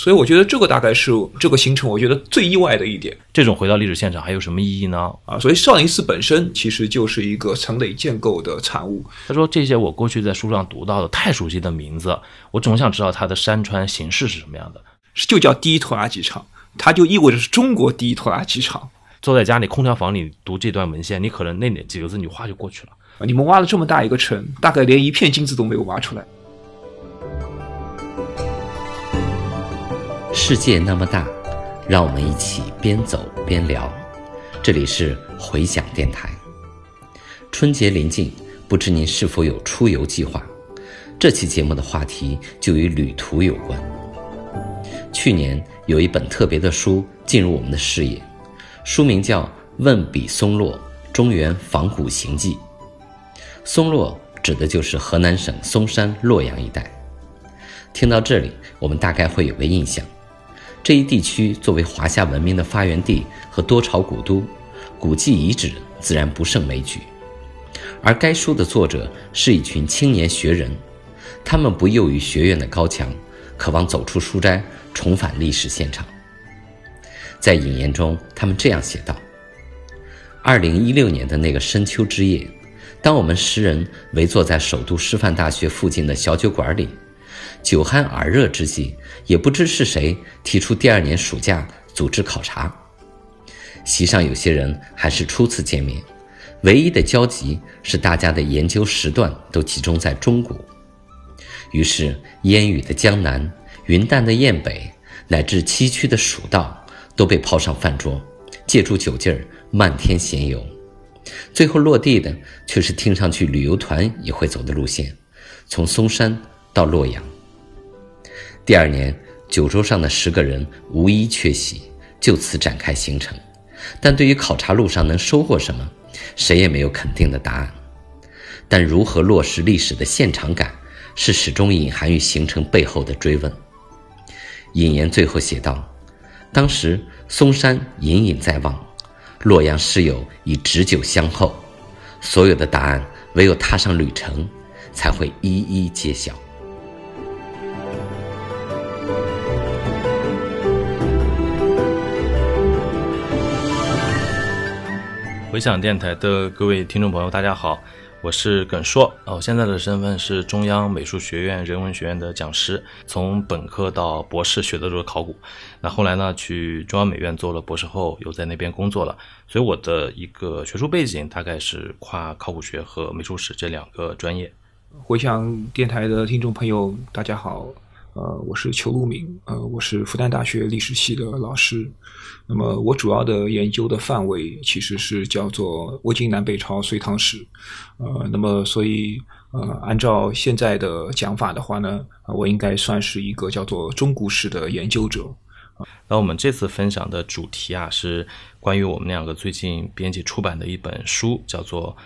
所以我觉得这个大概是这个行程我觉得最意外的一点这种回到历史现场还有什么意义呢？啊。所以少林寺本身其实就是一个城垒建构的产物。他说这些我过去在书上读到的太熟悉的名字，我总想知道它的山川形式是什么样的。就叫第一拖拉机场，它就意味着是中国第一拖拉机场。坐在家里空调房里读这段文献，你可能那几个字你划就过去了。啊你们挖了这么大一个城，大概连一片金子都没有挖出来。世界那么大，让我们一起边走边聊。这里是回响电台。春节临近，不知您是否有出游计划？这期节目的话题就与旅途有关。去年有一本特别的书进入我们的视野，书名叫《问笔松落中原仿古行记》。松落指的就是河南省嵩山洛阳一带。听到这里，我们大概会有个印象：这一地区作为华夏文明的发源地和多朝古都，古迹遗址自然不胜枚举。而该书的作者是一群青年学人，他们不囿于学院的高墙，渴望走出书斋，重返历史现场。在引言中，他们这样写道：“二零一六年的那个深秋之夜，当我们十人围坐在首都师范大学附近的小酒馆里，酒酣耳热之际，也不知是谁提出第二年暑假组织考察。席上有些人还是初次见面，唯一的交集是大家的研究时段都集中在中国。于是，烟雨的江南、云淡的雁北，乃至崎岖的蜀道，都被抛上饭桌，借助酒劲儿漫天闲游。最后落地的却是听上去旅游团也会走的路线，从嵩山到洛阳。第二年，酒桌上的十个人无一缺席，就此展开行程。但对于考察路上能收获什么，谁也没有肯定的答案。但如何落实历史的现场感，是始终隐含于行程背后的追问。引言最后写道：“当时嵩山隐隐在望，洛阳诗友已执酒相候，所有的答案唯有踏上旅程，才会一一揭晓。”回响电台的各位听众朋友，大家好，我是耿硕。我，现在的身份是中央美术学院人文学院的讲师，从本科到博士学的都是考古。那后来呢，去中央美院做了博士后，又在那边工作了。所以我的一个学术背景大概是跨考古学和美术史这两个专业。回响电台的听众朋友，大家好，呃，我是裘路明，呃，我是复旦大学历史系的老师。那么我主要的研究的范围其实是叫做魏晋南北朝隋唐史，呃，那么所以呃，按照现在的讲法的话呢，我应该算是一个叫做中古史的研究者。那我们这次分享的主题啊，是关于我们两个最近编辑出版的一本书，叫做。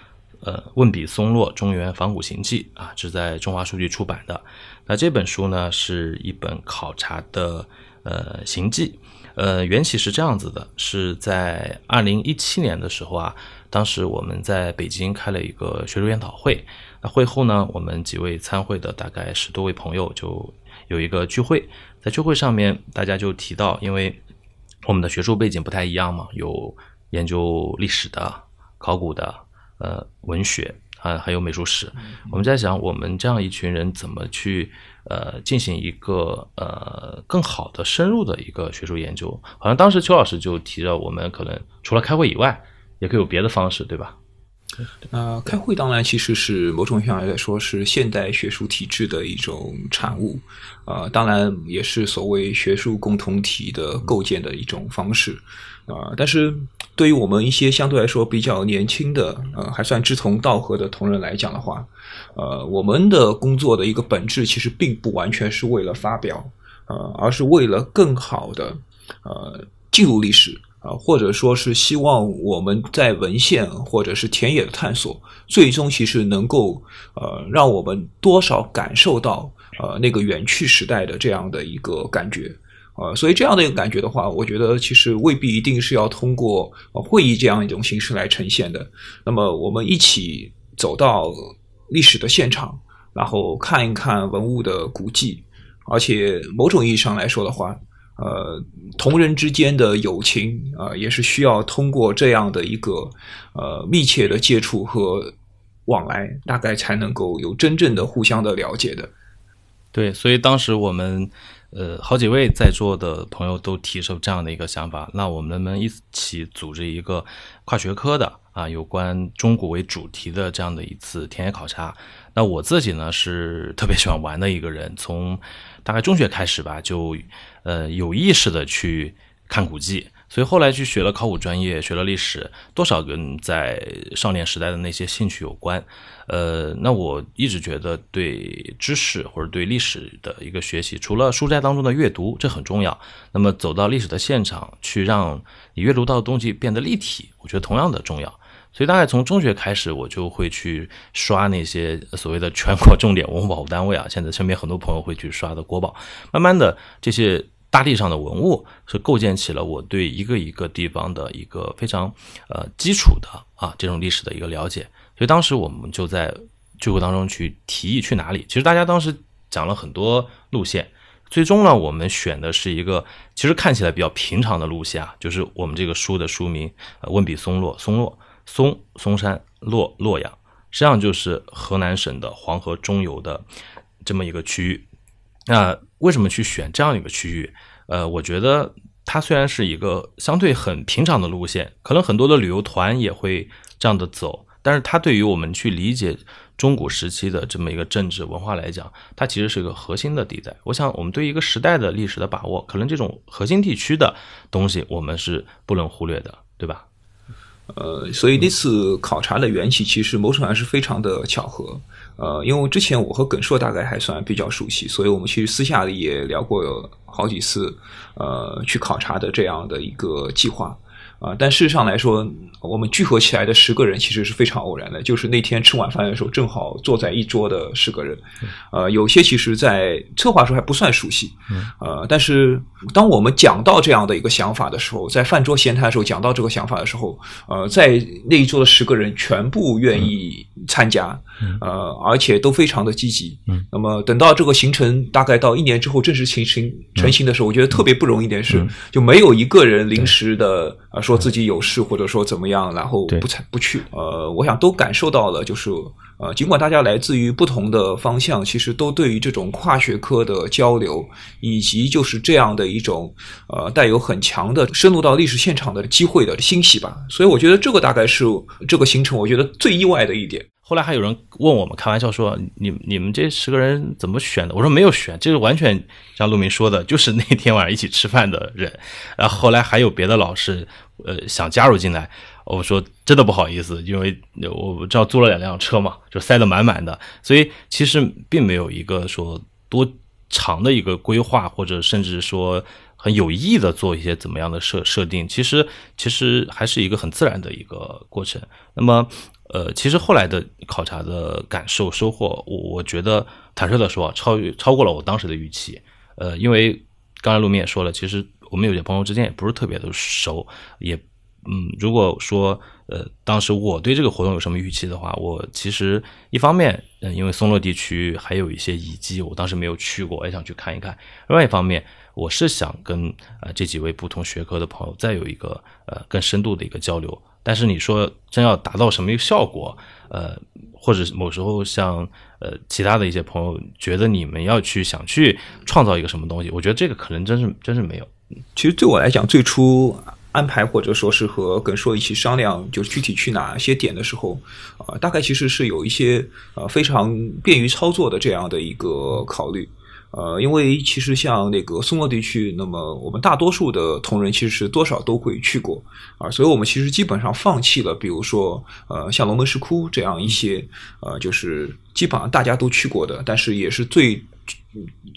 呃，问笔松落中原仿古行记啊，是在中华书局出版的。那这本书呢，是一本考察的呃行记。呃，缘起是这样子的，是在二零一七年的时候啊，当时我们在北京开了一个学术研讨会。那会后呢，我们几位参会的大概十多位朋友就有一个聚会，在聚会上面，大家就提到，因为我们的学术背景不太一样嘛，有研究历史的、考古的。呃，文学啊，还有美术史，我们在想，我们这样一群人怎么去呃进行一个呃更好的深入的一个学术研究？好像当时邱老师就提着，我们可能除了开会以外，也可以有别的方式，对吧？呃，开会当然其实是某种意义上来说是现代学术体制的一种产物，呃，当然也是所谓学术共同体的构建的一种方式，啊，但是对于我们一些相对来说比较年轻的，呃，还算志同道合的同仁来讲的话，呃，我们的工作的一个本质其实并不完全是为了发表，呃，而是为了更好的呃进入历史。啊，或者说是希望我们在文献或者是田野的探索，最终其实能够呃让我们多少感受到呃那个远去时代的这样的一个感觉，呃，所以这样的一个感觉的话，我觉得其实未必一定是要通过会议这样一种形式来呈现的。那么我们一起走到历史的现场，然后看一看文物的古迹。而且某种意义上来说的话，呃，同人之间的友情啊、也是需要通过这样的一个呃密切的接触和往来，大概才能够有真正的互相的了解的。对，所以当时我们呃好几位在座的朋友都提出这样的一个想法，那我们能不能一起组织一个跨学科的啊有关中国为主题的这样的一次田野考察？那我自己呢是特别喜欢玩的一个人，从大概中学开始吧，就呃有意识的去看古迹。所以后来去学了考古专业，学了历史，多少跟在少年时代的那些兴趣有关。呃，那我一直觉得对知识或者对历史的一个学习，除了书斋当中的阅读，这很重要。那么走到历史的现场，去让你阅读到的东西变得立体，我觉得同样的重要。所以大概从中学开始，我就会去刷那些所谓的全国重点文物保护单位啊，现在身边很多朋友会去刷的国宝。慢慢的，这些大地上的文物是构建起了我对一个一个地方的一个非常呃基础的啊这种历史的一个了解。所以当时我们就在聚会当中去提议去哪里。其实大家当时讲了很多路线，最终呢，我们选的是一个其实看起来比较平常的路线啊，就是我们这个书的书名呃“问笔松落”，松落松嵩山洛洛阳，实际上就是河南省的黄河中游的这么一个区域。那为什么去选这样一个区域？呃，我觉得它虽然是一个相对很平常的路线，可能很多的旅游团也会这样的走，但是它对于我们去理解中古时期的这么一个政治文化来讲，它其实是一个核心的地带。我想，我们对一个时代的历史的把握，可能这种核心地区的东西，我们是不能忽略的，对吧？呃，所以那次考察的缘起，其实某种上是非常的巧合。呃，因为之前我和耿硕大概还算比较熟悉，所以我们其实私下里也聊过好几次，呃，去考察的这样的一个计划。啊，但事实上来说，我们聚合起来的十个人其实是非常偶然的，就是那天吃晚饭的时候，正好坐在一桌的十个人，呃，有些其实在策划时候还不算熟悉，呃，但是当我们讲到这样的一个想法的时候，在饭桌闲谈的时候讲到这个想法的时候，呃，在那一桌的十个人全部愿意参加，呃，而且都非常的积极。那么等到这个行程大概到一年之后正式形成成型的时候，我觉得特别不容易一点是，就没有一个人临时的啊说。自己有事或者说怎么样，然后不参不去。呃，我想都感受到了，就是呃，尽管大家来自于不同的方向，其实都对于这种跨学科的交流，以及就是这样的一种呃带有很强的深入到历史现场的机会的欣喜吧。所以我觉得这个大概是这个行程，我觉得最意外的一点。后来还有人问我们，开玩笑说：“你你们这十个人怎么选的？”我说：“没有选，这是完全像陆明说的，就是那天晚上一起吃饭的人。”然后后来还有别的老师，呃，想加入进来。我说：“真的不好意思，因为我知道租了两辆车嘛，就塞得满满的，所以其实并没有一个说多长的一个规划，或者甚至说很有意的做一些怎么样的设设定。其实其实还是一个很自然的一个过程。那么。”呃，其实后来的考察的感受收获，我我觉得坦率的说，超越超过了我当时的预期。呃，因为刚才陆明也说了，其实我们有些朋友之间也不是特别的熟，也嗯，如果说呃，当时我对这个活动有什么预期的话，我其实一方面，嗯，因为松落地区还有一些遗迹，我当时没有去过，也想去看一看；另外一方面，我是想跟呃这几位不同学科的朋友再有一个呃更深度的一个交流。但是你说真要达到什么一个效果，呃，或者某时候像呃其他的一些朋友觉得你们要去想去创造一个什么东西，我觉得这个可能真是真是没有。其实对我来讲，最初安排或者说是和耿硕一起商量，就是具体去哪些点的时候，啊，大概其实是有一些呃非常便于操作的这样的一个考虑。呃，因为其实像那个松落地区，那么我们大多数的同仁其实是多少都会去过啊，所以我们其实基本上放弃了，比如说呃像龙门石窟这样一些呃，就是基本上大家都去过的，但是也是最。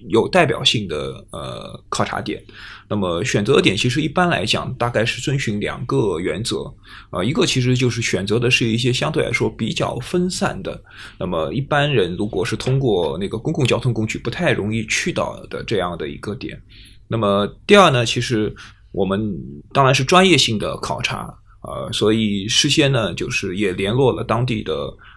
有代表性的呃考察点，那么选择点其实一般来讲大概是遵循两个原则，呃，一个其实就是选择的是一些相对来说比较分散的，那么一般人如果是通过那个公共交通工具不太容易去到的这样的一个点，那么第二呢，其实我们当然是专业性的考察，呃，所以事先呢就是也联络了当地的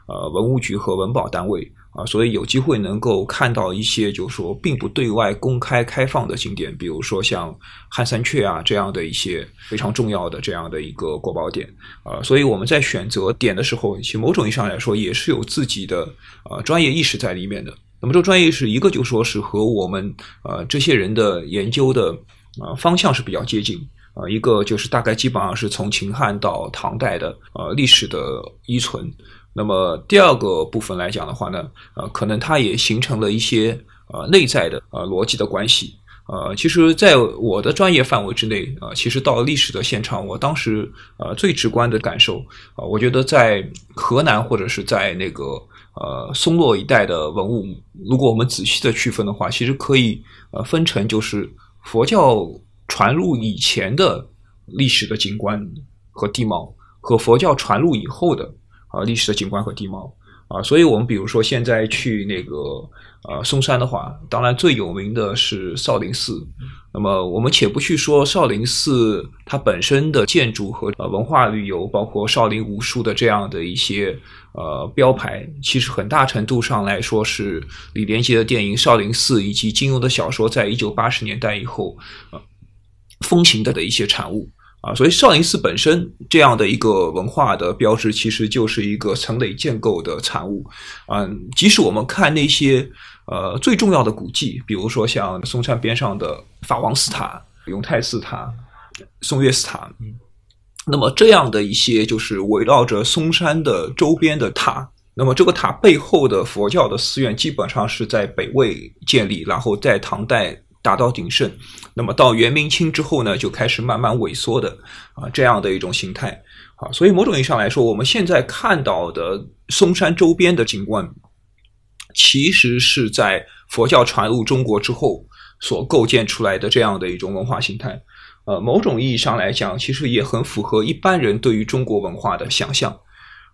呃文物局和文保单位。啊，所以有机会能够看到一些，就是说并不对外公开开放的景点，比如说像汉三阙啊这样的一些非常重要的这样的一个国宝点啊，所以我们在选择点的时候，其实某种意义上来说也是有自己的呃专业意识在里面的。那么这个专业意识，一个就说是和我们呃这些人的研究的呃方向是比较接近啊，一个就是大概基本上是从秦汉到唐代的呃历史的依存。那么第二个部分来讲的话呢，呃，可能它也形成了一些呃内在的呃逻辑的关系。呃，其实，在我的专业范围之内啊，其实到了历史的现场，我当时呃最直观的感受啊，我觉得在河南或者是在那个呃松洛一带的文物，如果我们仔细的区分的话，其实可以呃分成就是佛教传入以前的历史的景观和地貌，和佛教传入以后的。啊，历史的景观和地貌啊，所以我们比如说现在去那个呃嵩山的话，当然最有名的是少林寺。那么我们且不去说少林寺它本身的建筑和呃文化旅游，包括少林武术的这样的一些呃标牌，其实很大程度上来说是李连杰的电影《少林寺》以及金庸的小说在一九八十年代以后呃风行的的一些产物。啊，所以少林寺本身这样的一个文化的标志，其实就是一个层累建构的产物。嗯，即使我们看那些呃最重要的古迹，比如说像嵩山边上的法王寺塔、永泰寺塔、嵩岳寺塔，那么这样的一些就是围绕着嵩山的周边的塔，那么这个塔背后的佛教的寺院，基本上是在北魏建立，然后在唐代。达到鼎盛，那么到元明清之后呢，就开始慢慢萎缩的啊这样的一种形态啊，所以某种意义上来说，我们现在看到的嵩山周边的景观，其实是在佛教传入中国之后所构建出来的这样的一种文化形态。呃，某种意义上来讲，其实也很符合一般人对于中国文化的想象。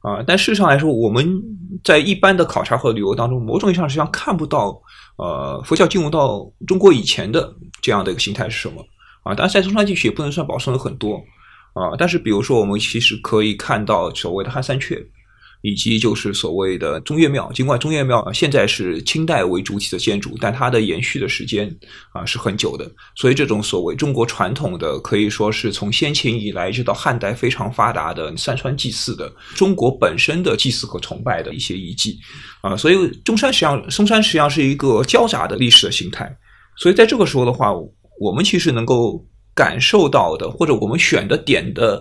啊，但事实上来说，我们在一般的考察和旅游当中，某种意义上实际上看不到，呃，佛教进入到中国以前的这样的一个形态是什么啊？当然，在中山地区也不能算保存了很多啊，但是比如说，我们其实可以看到所谓的汉三阙。以及就是所谓的中岳庙，尽管中岳庙现在是清代为主体的建筑，但它的延续的时间啊是很久的。所以这种所谓中国传统的，可以说是从先秦以来一直到汉代非常发达的山川祭祀的中国本身的祭祀和崇拜的一些遗迹啊。所以中山实际上，嵩山实际上是一个交杂的历史的形态。所以在这个时候的话，我们其实能够感受到的，或者我们选的点的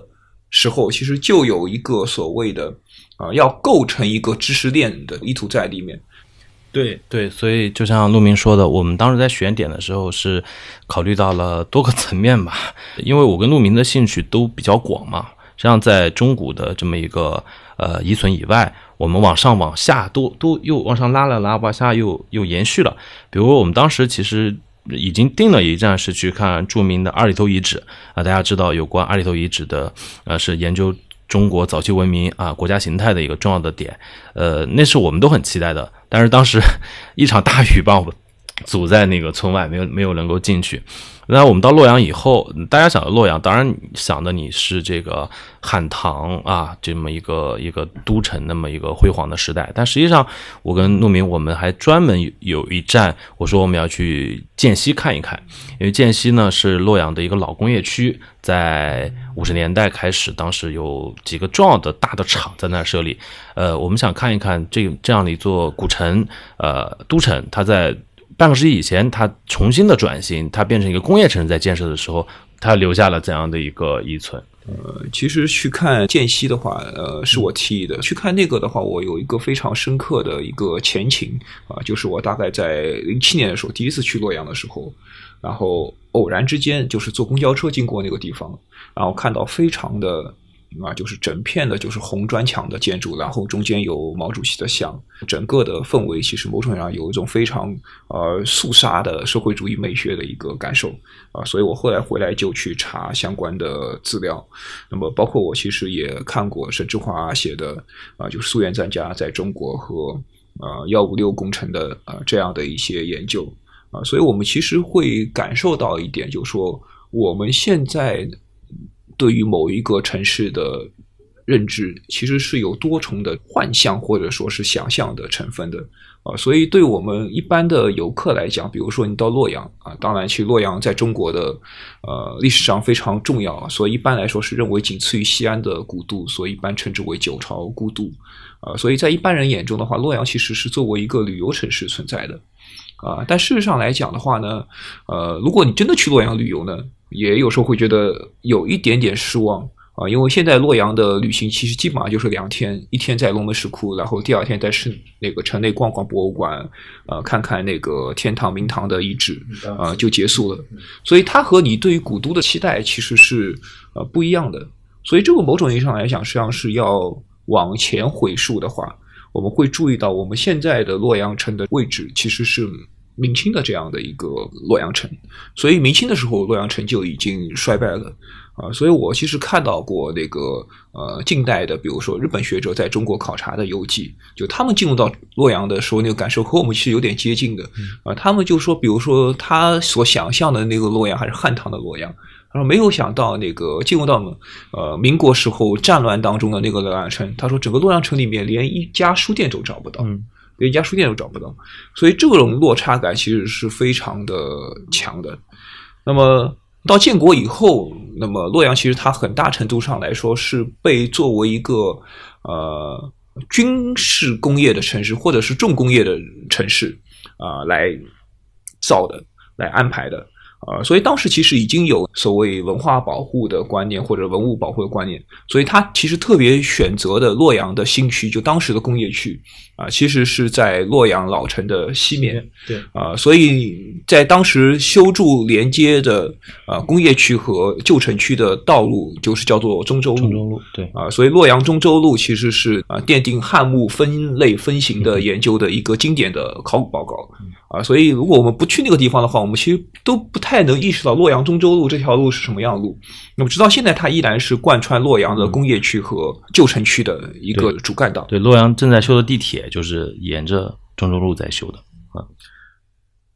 时候，其实就有一个所谓的。啊，要构成一个知识链的意图在里面。对对，所以就像陆明说的，我们当时在选点的时候是考虑到了多个层面吧。因为我跟陆明的兴趣都比较广嘛，实际上在中古的这么一个呃遗存以外，我们往上往下都都又往上拉了拉，往下又又延续了。比如我们当时其实已经定了一站是去看著名的二里头遗址啊，大家知道有关二里头遗址的呃是研究。中国早期文明啊，国家形态的一个重要的点，呃，那是我们都很期待的。但是当时 一场大雨把我们阻在那个村外，没有没有能够进去。那我们到洛阳以后，大家想到洛阳，当然想的你是这个汉唐啊，这么一个一个都城，那么一个辉煌的时代。但实际上，我跟陆明我们还专门有一站，我说我们要去涧西看一看，因为涧西呢是洛阳的一个老工业区，在五十年代开始，当时有几个重要的大的厂在那设立。呃，我们想看一看这这样的一座古城，呃，都城，它在。半个世纪以前，它重新的转型，它变成一个工业城市，在建设的时候，它留下了怎样的一个遗存？呃，其实去看涧西的话，呃，是我提议的。去看那个的话，我有一个非常深刻的一个前情啊，就是我大概在零七年的时候，第一次去洛阳的时候，然后偶然之间就是坐公交车经过那个地方，然后看到非常的。啊，就是整片的，就是红砖墙的建筑，然后中间有毛主席的像，整个的氛围其实某种意义上有一种非常呃肃杀的社会主义美学的一个感受啊，所以我后来回来就去查相关的资料，那么包括我其实也看过沈志华写的啊，就是苏联专家在中国和呃幺五六工程的啊这样的一些研究啊，所以我们其实会感受到一点，就是说我们现在。对于某一个城市的认知其实是有多重的幻象或者说是想象的成分的啊，所以对我们一般的游客来讲，比如说你到洛阳啊，当然其实洛阳在中国的呃历史上非常重要，所以一般来说是认为仅次于西安的古都，所以一般称之为九朝古都啊，所以在一般人眼中的话，洛阳其实是作为一个旅游城市存在的。啊，但事实上来讲的话呢，呃，如果你真的去洛阳旅游呢，也有时候会觉得有一点点失望。啊，因为现在洛阳的旅行其实基本上就是两天，一天在龙门石窟，然后第二天在市那个城内逛逛博物馆，呃，看看那个天堂、明堂的遗址，啊，就结束了。所以它和你对于古都的期待其实是呃不一样的。所以这个某种意义上来讲，实际上是要往前回溯的话，我们会注意到我们现在的洛阳城的位置其实是明清的这样的一个洛阳城。所以明清的时候，洛阳城就已经衰败了。啊，所以我其实看到过那个呃近代的，比如说日本学者在中国考察的游记，就他们进入到洛阳的时候，那个感受和我们其实有点接近的。啊，他们就说，比如说他所想象的那个洛阳还是汉唐的洛阳，他说没有想到那个进入到呃民国时候战乱当中的那个洛阳城，他说整个洛阳城里面连一家书店都找不到，嗯连一家书店都找不到，所以这种落差感其实是非常的强的。那么。到建国以后，那么洛阳其实它很大程度上来说是被作为一个呃军事工业的城市或者是重工业的城市啊来造的，来安排的。啊，所以当时其实已经有所谓文化保护的观念或者文物保护的观念，所以他其实特别选择的洛阳的新区，就当时的工业区啊，其实是在洛阳老城的西面。对啊，所以在当时修筑连接的啊工业区和旧城区的道路，就是叫做中州路。中州路对啊，所以洛阳中州路其实是啊奠定汉墓分类分型的研究的一个经典的考古报告。啊，所以如果我们不去那个地方的话，我们其实都不太能意识到洛阳中州路这条路是什么样的路。那么直到现在，它依然是贯穿洛阳的工业区和旧城区的一个主干道。对，洛阳正在修的地铁就是沿着中州路在修的啊。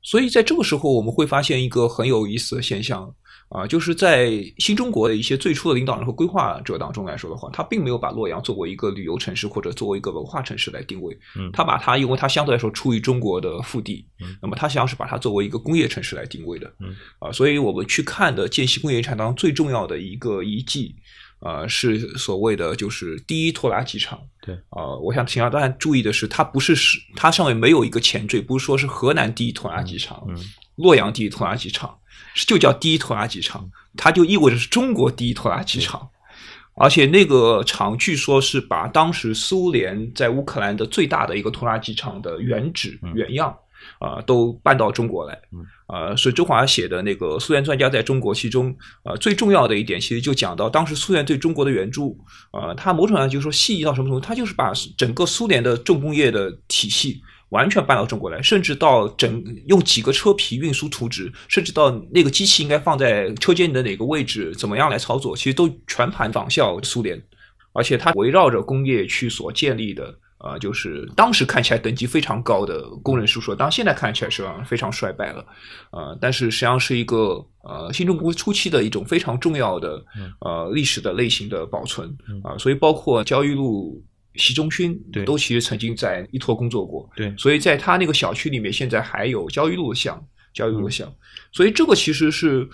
所以在这个时候，我们会发现一个很有意思的现象。啊，就是在新中国的一些最初的领导人和规划者当中来说的话，他并没有把洛阳作为一个旅游城市或者作为一个文化城市来定位。嗯，他把它，因为它相对来说处于中国的腹地，嗯，那么他实际上是把它作为一个工业城市来定位的。嗯，啊，所以我们去看的建西工业遗产当中最重要的一个遗迹，啊，是所谓的就是第一拖拉机厂。对，啊，我想请大家注意的是，它不是是它上面没有一个前缀，不是说是河南第一拖拉机厂，嗯，洛阳第一拖拉机厂。就叫第一拖拉机厂，它就意味着是中国第一拖拉机厂，而且那个厂据说是把当时苏联在乌克兰的最大的一个拖拉机厂的原址原样啊都搬到中国来，啊，是周华写的那个苏联专家在中国，其中呃最重要的一点，其实就讲到当时苏联对中国的援助，啊，它某种上就是说细腻到什么程度，它就是把整个苏联的重工业的体系。完全搬到中国来，甚至到整用几个车皮运输图纸，甚至到那个机器应该放在车间的哪个位置，怎么样来操作，其实都全盘仿效苏联，而且它围绕着工业区所建立的，呃，就是当时看起来等级非常高的工人宿舍，当然现在看起来是非常衰败了，呃，但是实际上是一个呃新中国初期的一种非常重要的呃历史的类型的保存啊，所以包括焦裕禄。习仲勋对。都其实曾经在依托工作过，对，所以在他那个小区里面，现在还有焦裕禄像，焦裕禄像，所以这个其实是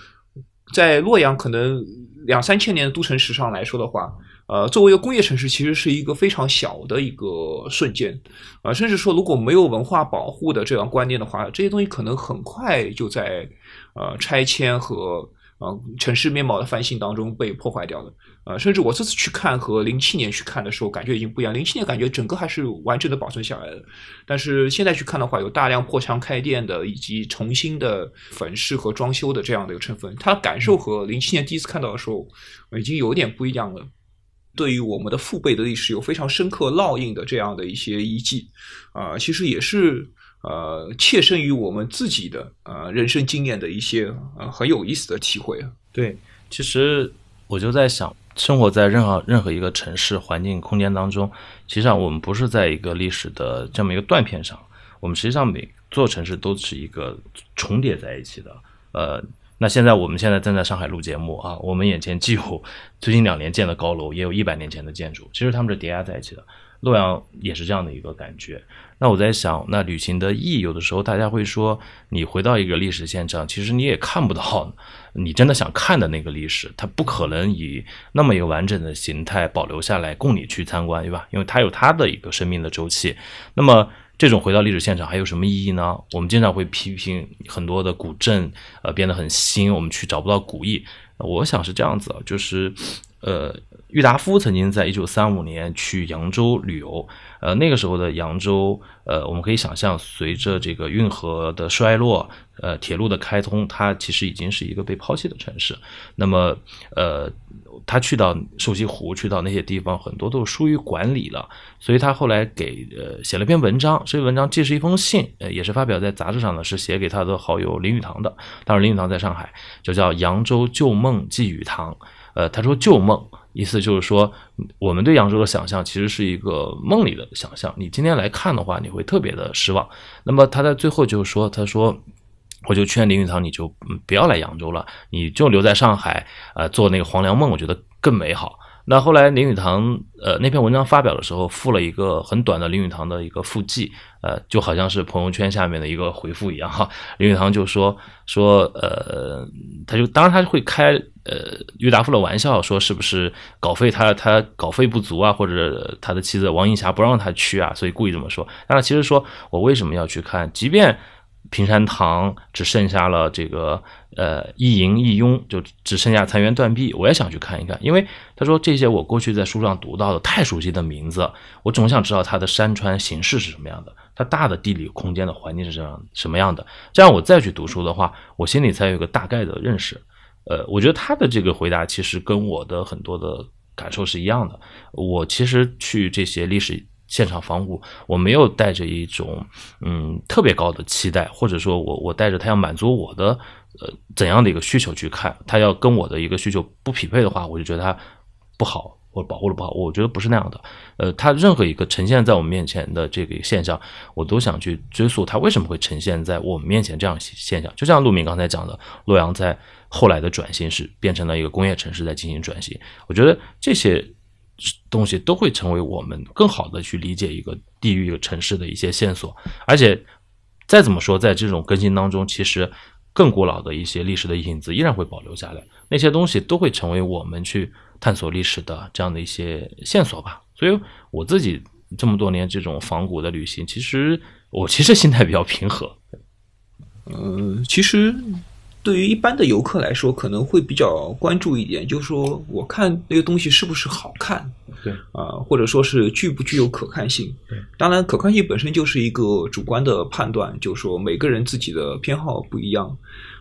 在洛阳可能两三千年的都城史上来说的话，呃，作为一个工业城市，其实是一个非常小的一个瞬间，啊，甚至说如果没有文化保护的这样观念的话，这些东西可能很快就在呃拆迁和。啊，城市面貌的翻新当中被破坏掉了。呃，甚至我这次去看和零七年去看的时候，感觉已经不一样。零七年感觉整个还是完整的保存下来的，但是现在去看的话，有大量破墙开店的，以及重新的粉饰和装修的这样的一个成分。它的感受和零七年第一次看到的时候，已经有点不一样了。对于我们的父辈的历史有非常深刻烙印的这样的一些遗迹，啊，其实也是。呃，切身于我们自己的呃人生经验的一些呃很有意思的体会啊。对，其实我就在想，生活在任何任何一个城市环境空间当中，实际上我们不是在一个历史的这么一个断片上，我们实际上每座城市都是一个重叠在一起的。呃，那现在我们现在正在上海录节目啊，我们眼前既有最近两年建的高楼，也有一百年前的建筑，其实它们是叠加在一起的。洛阳也是这样的一个感觉。那我在想，那旅行的意义，有的时候大家会说，你回到一个历史现场，其实你也看不到你真的想看的那个历史，它不可能以那么一个完整的形态保留下来供你去参观，对吧？因为它有它的一个生命的周期。那么这种回到历史现场还有什么意义呢？我们经常会批评很多的古镇，呃，变得很新，我们去找不到古意。我想是这样子，就是，呃，郁达夫曾经在一九三五年去扬州旅游，呃，那个时候的扬州，呃，我们可以想象，随着这个运河的衰落，呃，铁路的开通，它其实已经是一个被抛弃的城市。那么，呃。他去到瘦西湖，去到那些地方，很多都疏于管理了，所以他后来给呃写了篇文章，这篇文章既是一封信，呃也是发表在杂志上的，是写给他的好友林语堂的。当时林语堂在上海，就叫《扬州旧梦寄语堂》。呃，他说旧梦，意思就是说我们对扬州的想象其实是一个梦里的想象，你今天来看的话，你会特别的失望。那么他在最后就说，他说。我就劝林语堂，你就不要来扬州了，你就留在上海，呃，做那个黄粱梦，我觉得更美好。那后来林语堂，呃，那篇文章发表的时候，附了一个很短的林语堂的一个附记，呃，就好像是朋友圈下面的一个回复一样哈。林语堂就说说，呃，他就当然他会开呃郁达夫的玩笑，说是不是稿费他他稿费不足啊，或者他的妻子王映霞不让他去啊，所以故意这么说。但他其实说我为什么要去看，即便。平山堂只剩下了这个呃一营一拥，就只剩下残垣断壁。我也想去看一看，因为他说这些我过去在书上读到的太熟悉的名字，我总想知道它的山川形势是什么样的，它大的地理空间的环境是这样什么样的。这样我再去读书的话，我心里才有个大概的认识。呃，我觉得他的这个回答其实跟我的很多的感受是一样的。我其实去这些历史。现场仿古，我没有带着一种嗯特别高的期待，或者说我我带着他要满足我的呃怎样的一个需求去看，他要跟我的一个需求不匹配的话，我就觉得他不好或者保护的不好，我觉得不是那样的。呃，他任何一个呈现在我们面前的这个现象，我都想去追溯他为什么会呈现在我们面前这样现象。就像陆明刚才讲的，洛阳在后来的转型是变成了一个工业城市，在进行转型。我觉得这些。东西都会成为我们更好的去理解一个地域、一个城市的一些线索，而且再怎么说，在这种更新当中，其实更古老的一些历史的影子依然会保留下来，那些东西都会成为我们去探索历史的这样的一些线索吧。所以我自己这么多年这种仿古的旅行，其实我其实心态比较平和。嗯，其实。对于一般的游客来说，可能会比较关注一点，就是说，我看那个东西是不是好看，对啊，或者说是具不具有可看性。对，当然，可看性本身就是一个主观的判断，就是说每个人自己的偏好不一样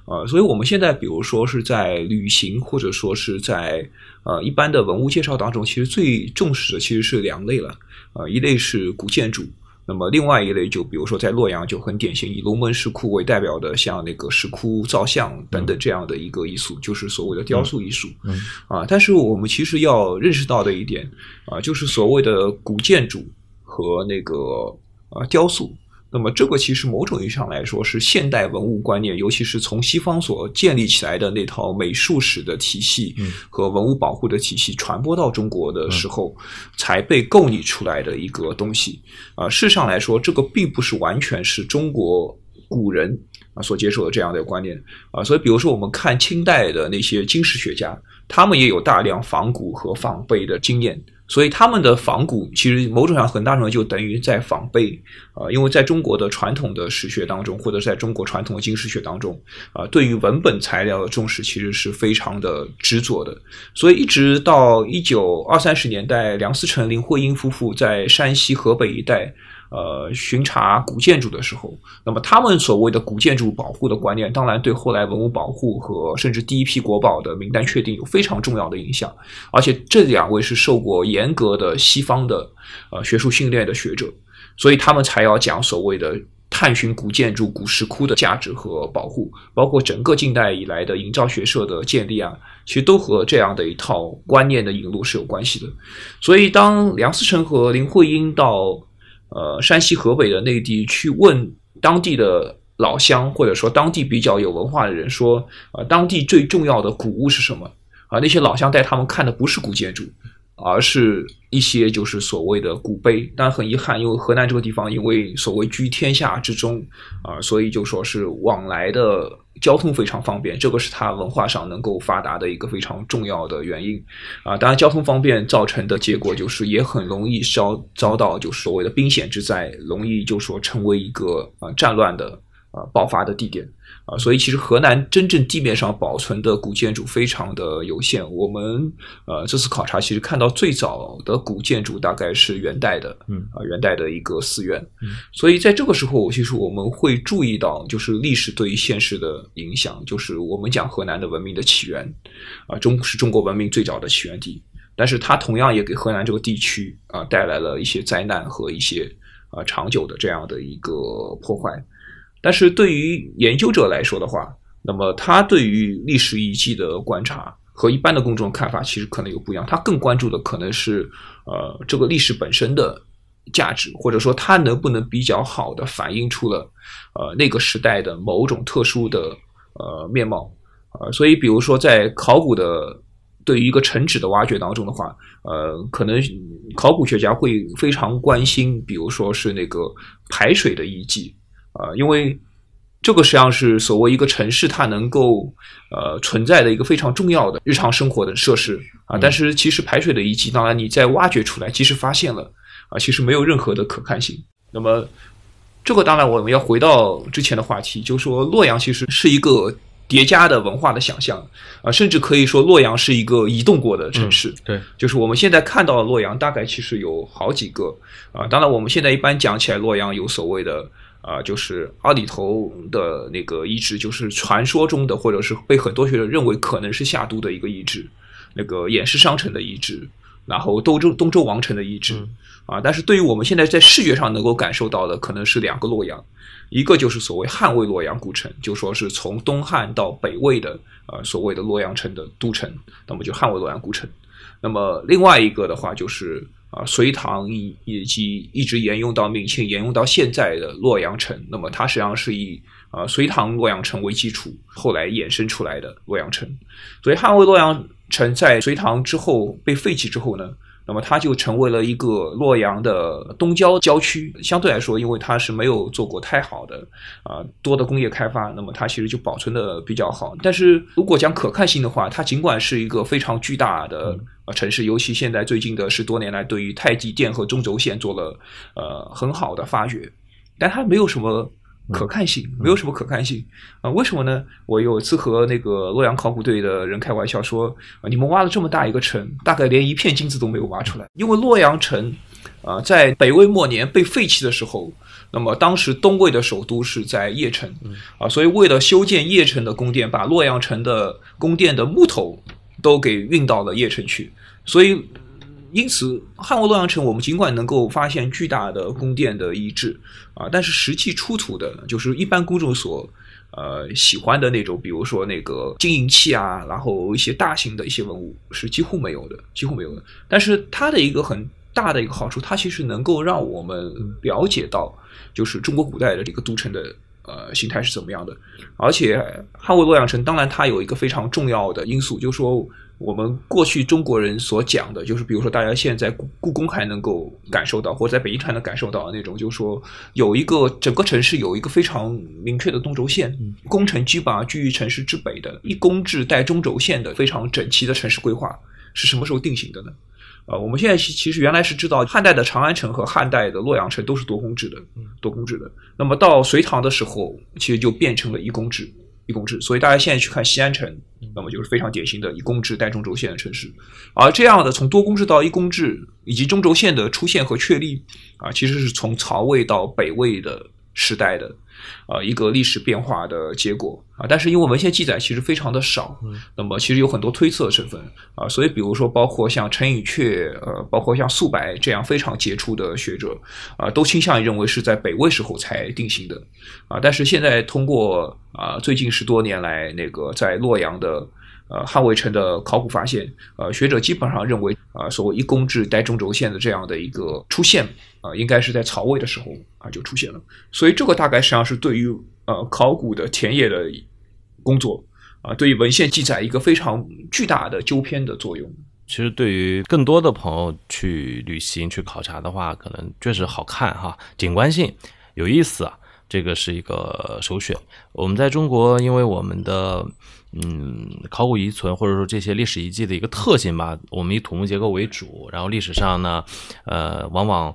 啊。所以，我们现在比如说是在旅行，或者说是在呃一般的文物介绍当中，其实最重视的其实是两类了啊，一类是古建筑。那么另外一类，就比如说在洛阳就很典型，以龙门石窟为代表的，像那个石窟造像等等这样的一个艺术，就是所谓的雕塑艺术。嗯，啊，但是我们其实要认识到的一点啊，就是所谓的古建筑和那个啊雕塑。那么，这个其实某种意义上来说是现代文物观念，尤其是从西方所建立起来的那套美术史的体系和文物保护的体系传播到中国的时候，才被构拟出来的一个东西。啊，事实上来说，这个并不是完全是中国古人啊所接受的这样的观念啊。所以，比如说我们看清代的那些经史学家，他们也有大量仿古和仿贝的经验。所以他们的仿古其实某种上很大程度就等于在仿背啊，因为在中国的传统的史学当中，或者在中国传统的经史学当中啊，对于文本材料的重视其实是非常的执着的。所以一直到一九二三十年代，梁思成、林徽因夫妇在山西、河北一带。呃，巡查古建筑的时候，那么他们所谓的古建筑保护的观念，当然对后来文物保护和甚至第一批国宝的名单确定有非常重要的影响。而且这两位是受过严格的西方的呃学术训练的学者，所以他们才要讲所谓的探寻古建筑、古石窟的价值和保护，包括整个近代以来的营造学社的建立啊，其实都和这样的一套观念的引入是有关系的。所以当梁思成和林徽因到呃，山西、河北的内地去问当地的老乡或者说当地比较有文化的人说，呃，当地最重要的古物是什么？啊，那些老乡带他们看的不是古建筑，而是一些就是所谓的古碑。但很遗憾，因为河南这个地方因为所谓居天下之中啊，所以就说是往来的交通非常方便，这个是它文化上能够发达的一个非常重要的原因啊。当然，交通方便造成的结果就是也很容易遭遭到就是所谓的兵险之灾，容易就说成为一个啊战乱的。啊，爆发的地点啊，所以其实河南真正地面上保存的古建筑非常的有限。我们呃这次考察其实看到最早的古建筑大概是元代的，嗯啊元代的一个寺院。所以在这个时候，其实我们会注意到，就是历史对于现实的影响。就是我们讲河南的文明的起源啊，中是中国文明最早的起源地，但是它同样也给河南这个地区啊带来了一些灾难和一些啊长久的这样的一个破坏。但是对于研究者来说的话，那么他对于历史遗迹的观察和一般的公众看法其实可能有不一样。他更关注的可能是呃这个历史本身的价值，或者说它能不能比较好的反映出了呃那个时代的某种特殊的呃面貌呃，所以，比如说在考古的对于一个城址的挖掘当中的话，呃，可能考古学家会非常关心，比如说是那个排水的遗迹。啊，因为这个实际上是所谓一个城市它能够呃存在的一个非常重要的日常生活的设施啊。但是其实排水的遗迹，当然你在挖掘出来，即使发现了啊，其实没有任何的可看性。那么这个当然我们要回到之前的话题，就是说洛阳其实是一个叠加的文化的想象啊，甚至可以说洛阳是一个移动过的城市。对，就是我们现在看到的洛阳，大概其实有好几个啊。当然我们现在一般讲起来，洛阳有所谓的。啊，就是二里头的那个遗址，就是传说中的，或者是被很多学者认为可能是夏都的一个遗址，那个偃师商城的遗址，然后东周东周王城的遗址，啊，但是对于我们现在在视觉上能够感受到的，可能是两个洛阳，一个就是所谓汉魏洛阳古城，就说是从东汉到北魏的，呃，所谓的洛阳城的都城，那么就汉魏洛阳古城，那么另外一个的话就是。啊，隋唐以以及一直沿用到明清，沿用到现在的洛阳城，那么它实际上是以啊隋唐洛阳城为基础，后来衍生出来的洛阳城。所以汉魏洛阳城在隋唐之后被废弃之后呢？那么它就成为了一个洛阳的东郊郊区，相对来说，因为它是没有做过太好的啊多的工业开发，那么它其实就保存的比较好。但是如果讲可看性的话，它尽管是一个非常巨大的城市，尤其现在最近的十多年来，对于太极殿和中轴线做了呃很好的发掘，但它没有什么。可看性没有什么可看性啊？为什么呢？我有一次和那个洛阳考古队的人开玩笑说：“啊，你们挖了这么大一个城，大概连一片金子都没有挖出来。因为洛阳城啊，在北魏末年被废弃的时候，那么当时东魏的首都是在邺城啊，所以为了修建邺城的宫殿，把洛阳城的宫殿的木头都给运到了邺城去，所以。”因此，汉魏洛阳城，我们尽管能够发现巨大的宫殿的遗址啊，但是实际出土的，就是一般公众所呃喜欢的那种，比如说那个金银器啊，然后一些大型的一些文物是几乎没有的，几乎没有的。但是它的一个很大的一个好处，它其实能够让我们了解到，就是中国古代的这个都城的呃形态是怎么样的。而且汉魏洛阳城，当然它有一个非常重要的因素，就是说。我们过去中国人所讲的，就是比如说，大家现在故故宫还能够感受到，或者在北京还能感受到的那种，就是说，有一个整个城市有一个非常明确的东轴线，宫城基本上居于城市之北的，一宫制带中轴线的非常整齐的城市规划，是什么时候定型的呢？啊，我们现在其实原来是知道，汉代的长安城和汉代的洛阳城都是多宫制的，多宫制的。那么到隋唐的时候，其实就变成了一宫制。一公制，所以大家现在去看西安城，那么就是非常典型的以公制带中轴线的城市。而这样的从多公制到一公制，以及中轴线的出现和确立，啊，其实是从曹魏到北魏的时代的。呃，一个历史变化的结果啊，但是因为文献记载其实非常的少，那么其实有很多推测成分啊，所以比如说包括像陈寅恪，呃，包括像素白这样非常杰出的学者啊，都倾向于认为是在北魏时候才定型的。啊，但是现在通过啊最近十多年来那个在洛阳的呃汉魏城的考古发现，呃学者基本上认为啊所谓一公制带中轴线的这样的一个出现啊，应该是在曹魏的时候啊就出现了。所以这个大概实际上是对于呃考古的田野的工作啊，对于文献记载一个非常巨大的纠偏的作用。其实对于更多的朋友去旅行去考察的话，可能确实好看哈，景观性有意思啊。这个是一个首选。我们在中国，因为我们的嗯考古遗存或者说这些历史遗迹的一个特性吧，我们以土木结构为主，然后历史上呢，呃，往往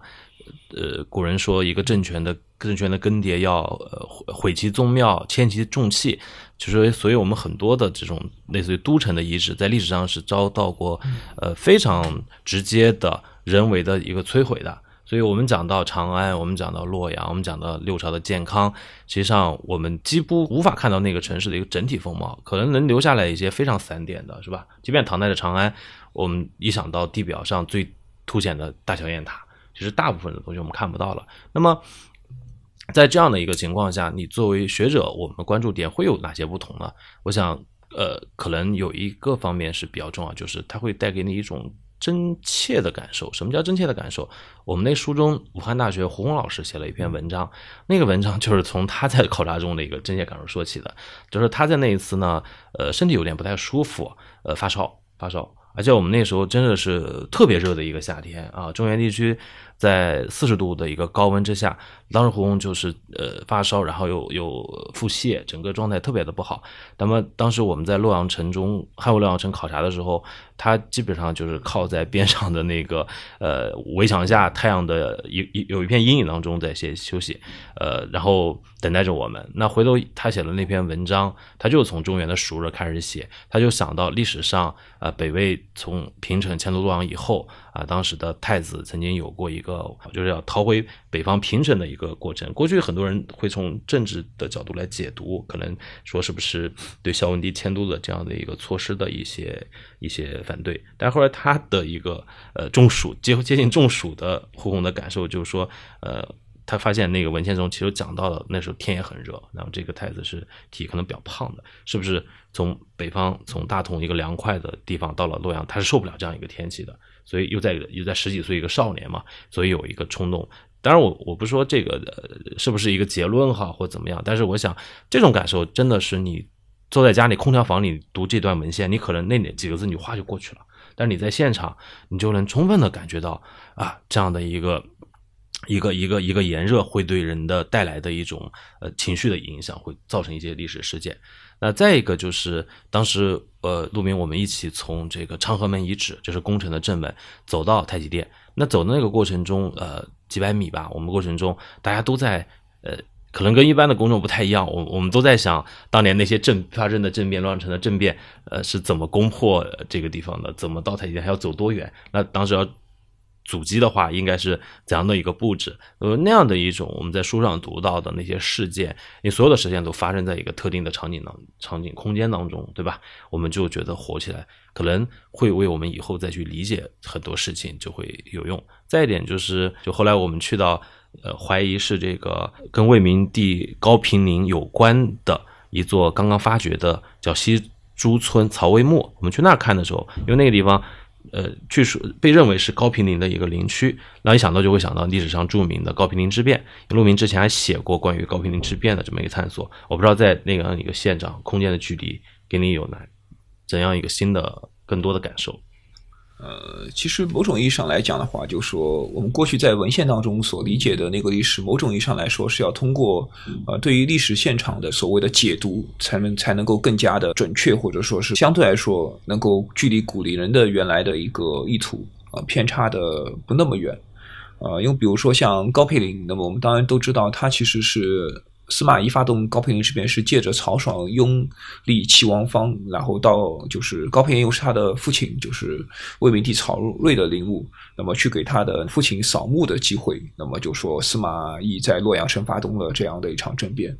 呃古人说一个政权的政权的更迭要呃毁其宗庙，迁其重器，就是所以我们很多的这种类似于都城的遗址，在历史上是遭到过呃非常直接的人为的一个摧毁的。所以我们讲到长安，我们讲到洛阳，我们讲到六朝的建康，实际上我们几乎无法看到那个城市的一个整体风貌，可能能留下来一些非常散点的，是吧？即便唐代的长安，我们一想到地表上最凸显的大小雁塔，其实大部分的东西我们看不到了。那么，在这样的一个情况下，你作为学者，我们关注点会有哪些不同呢？我想，呃，可能有一个方面是比较重要，就是它会带给你一种。真切的感受，什么叫真切的感受？我们那书中，武汉大学胡红老师写了一篇文章，那个文章就是从他在考察中的一个真切感受说起的，就是他在那一次呢，呃，身体有点不太舒服，呃，发烧，发烧，而且我们那时候真的是特别热的一个夏天啊，中原地区。在四十度的一个高温之下，当时胡红就是呃发烧，然后又又腹泻，整个状态特别的不好。那么当时我们在洛阳城中汉武洛阳城考察的时候，他基本上就是靠在边上的那个呃围墙下，太阳的一一有一片阴影当中在歇休息，呃，然后等待着我们。那回头他写的那篇文章，他就从中原的暑热开始写，他就想到历史上呃北魏从平城迁都洛阳以后啊，当时的太子曾经有过一个。就是要逃回北方平城的一个过程。过去很多人会从政治的角度来解读，可能说是不是对孝文帝迁都的这样的一个措施的一些一些反对。但后来他的一个呃中暑接接近中暑的胡红的感受就是说，呃，他发现那个文献中其实讲到了那时候天也很热，然后这个太子是体可能比较胖的，是不是从北方从大同一个凉快的地方到了洛阳，他是受不了这样一个天气的。所以又在又在十几岁一个少年嘛，所以有一个冲动。当然，我我不是说这个呃是不是一个结论哈，或怎么样。但是我想，这种感受真的是你坐在家里空调房里读这段文献，你可能那几个字你话就过去了。但是你在现场，你就能充分的感觉到啊，这样的一个一个一个一个炎热会对人的带来的一种呃情绪的影响，会造成一些历史事件。那再一个就是当时呃，陆明我们一起从这个长河门遗址，就是宫城的正门，走到太极殿。那走的那个过程中，呃，几百米吧，我们过程中大家都在呃，可能跟一般的公众不太一样，我我们都在想当年那些政发生的政变、乱成的政变，呃，是怎么攻破这个地方的？怎么到太极殿？还要走多远？那当时要。阻击的话，应该是怎样的一个布置？呃，那样的一种我们在书上读到的那些事件，你所有的事件都发生在一个特定的场景当场景空间当中，对吧？我们就觉得活起来，可能会为我们以后再去理解很多事情就会有用。再一点就是，就后来我们去到，呃，怀疑是这个跟魏明帝高平陵有关的一座刚刚发掘的叫西朱村曹魏墓，我们去那儿看的时候，因为那个地方。呃，据说被认为是高平陵的一个陵区，那一想到就会想到历史上著名的高平陵之变。陆明之前还写过关于高平陵之变的这么一个探索，我不知道在那样一个现场空间的距离，给你有哪怎样一个新的、更多的感受。呃，其实某种意义上来讲的话，就说我们过去在文献当中所理解的那个历史，某种意义上来说是要通过呃对于历史现场的所谓的解读，才能才能够更加的准确，或者说是相对来说能够距离古里人的原来的一个意图啊偏差的不那么远。呃，因为比如说像高佩林，那么我们当然都知道，他其实是。司马懿发动高平陵事变是借着曹爽拥立齐王方，然后到就是高平陵又是他的父亲，就是魏明帝曹睿的陵墓，那么去给他的父亲扫墓的机会，那么就说司马懿在洛阳城发动了这样的一场政变，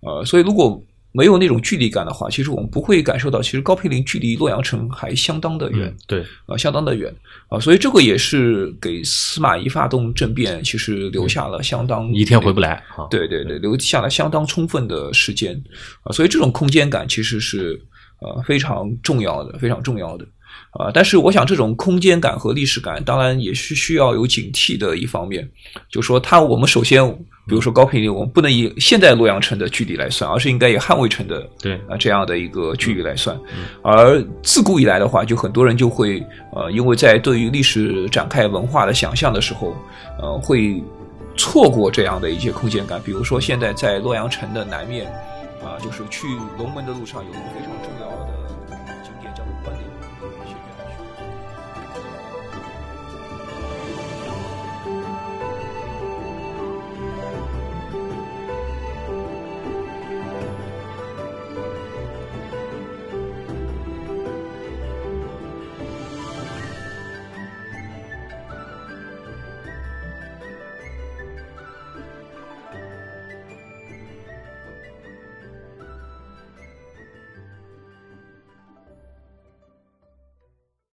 呃，所以如果。没有那种距离感的话，其实我们不会感受到，其实高平陵距离洛阳城还相当的远，对，啊，相当的远，啊，所以这个也是给司马懿发动政变，其实留下了相当一天回不来，对对。对，留下了相当充分的时间，啊，所以这种空间感其实是呃非常重要的，非常重要的。啊，但是我想，这种空间感和历史感，当然也是需要有警惕的一方面。就说它，我们首先，比如说高平，我们不能以现在洛阳城的距离来算，而是应该以汉魏城的对啊这样的一个距离来算。而自古以来的话，就很多人就会呃，因为在对于历史展开文化的想象的时候，呃，会错过这样的一些空间感。比如说，现在在洛阳城的南面啊，就是去龙门的路上有一个非常重要的。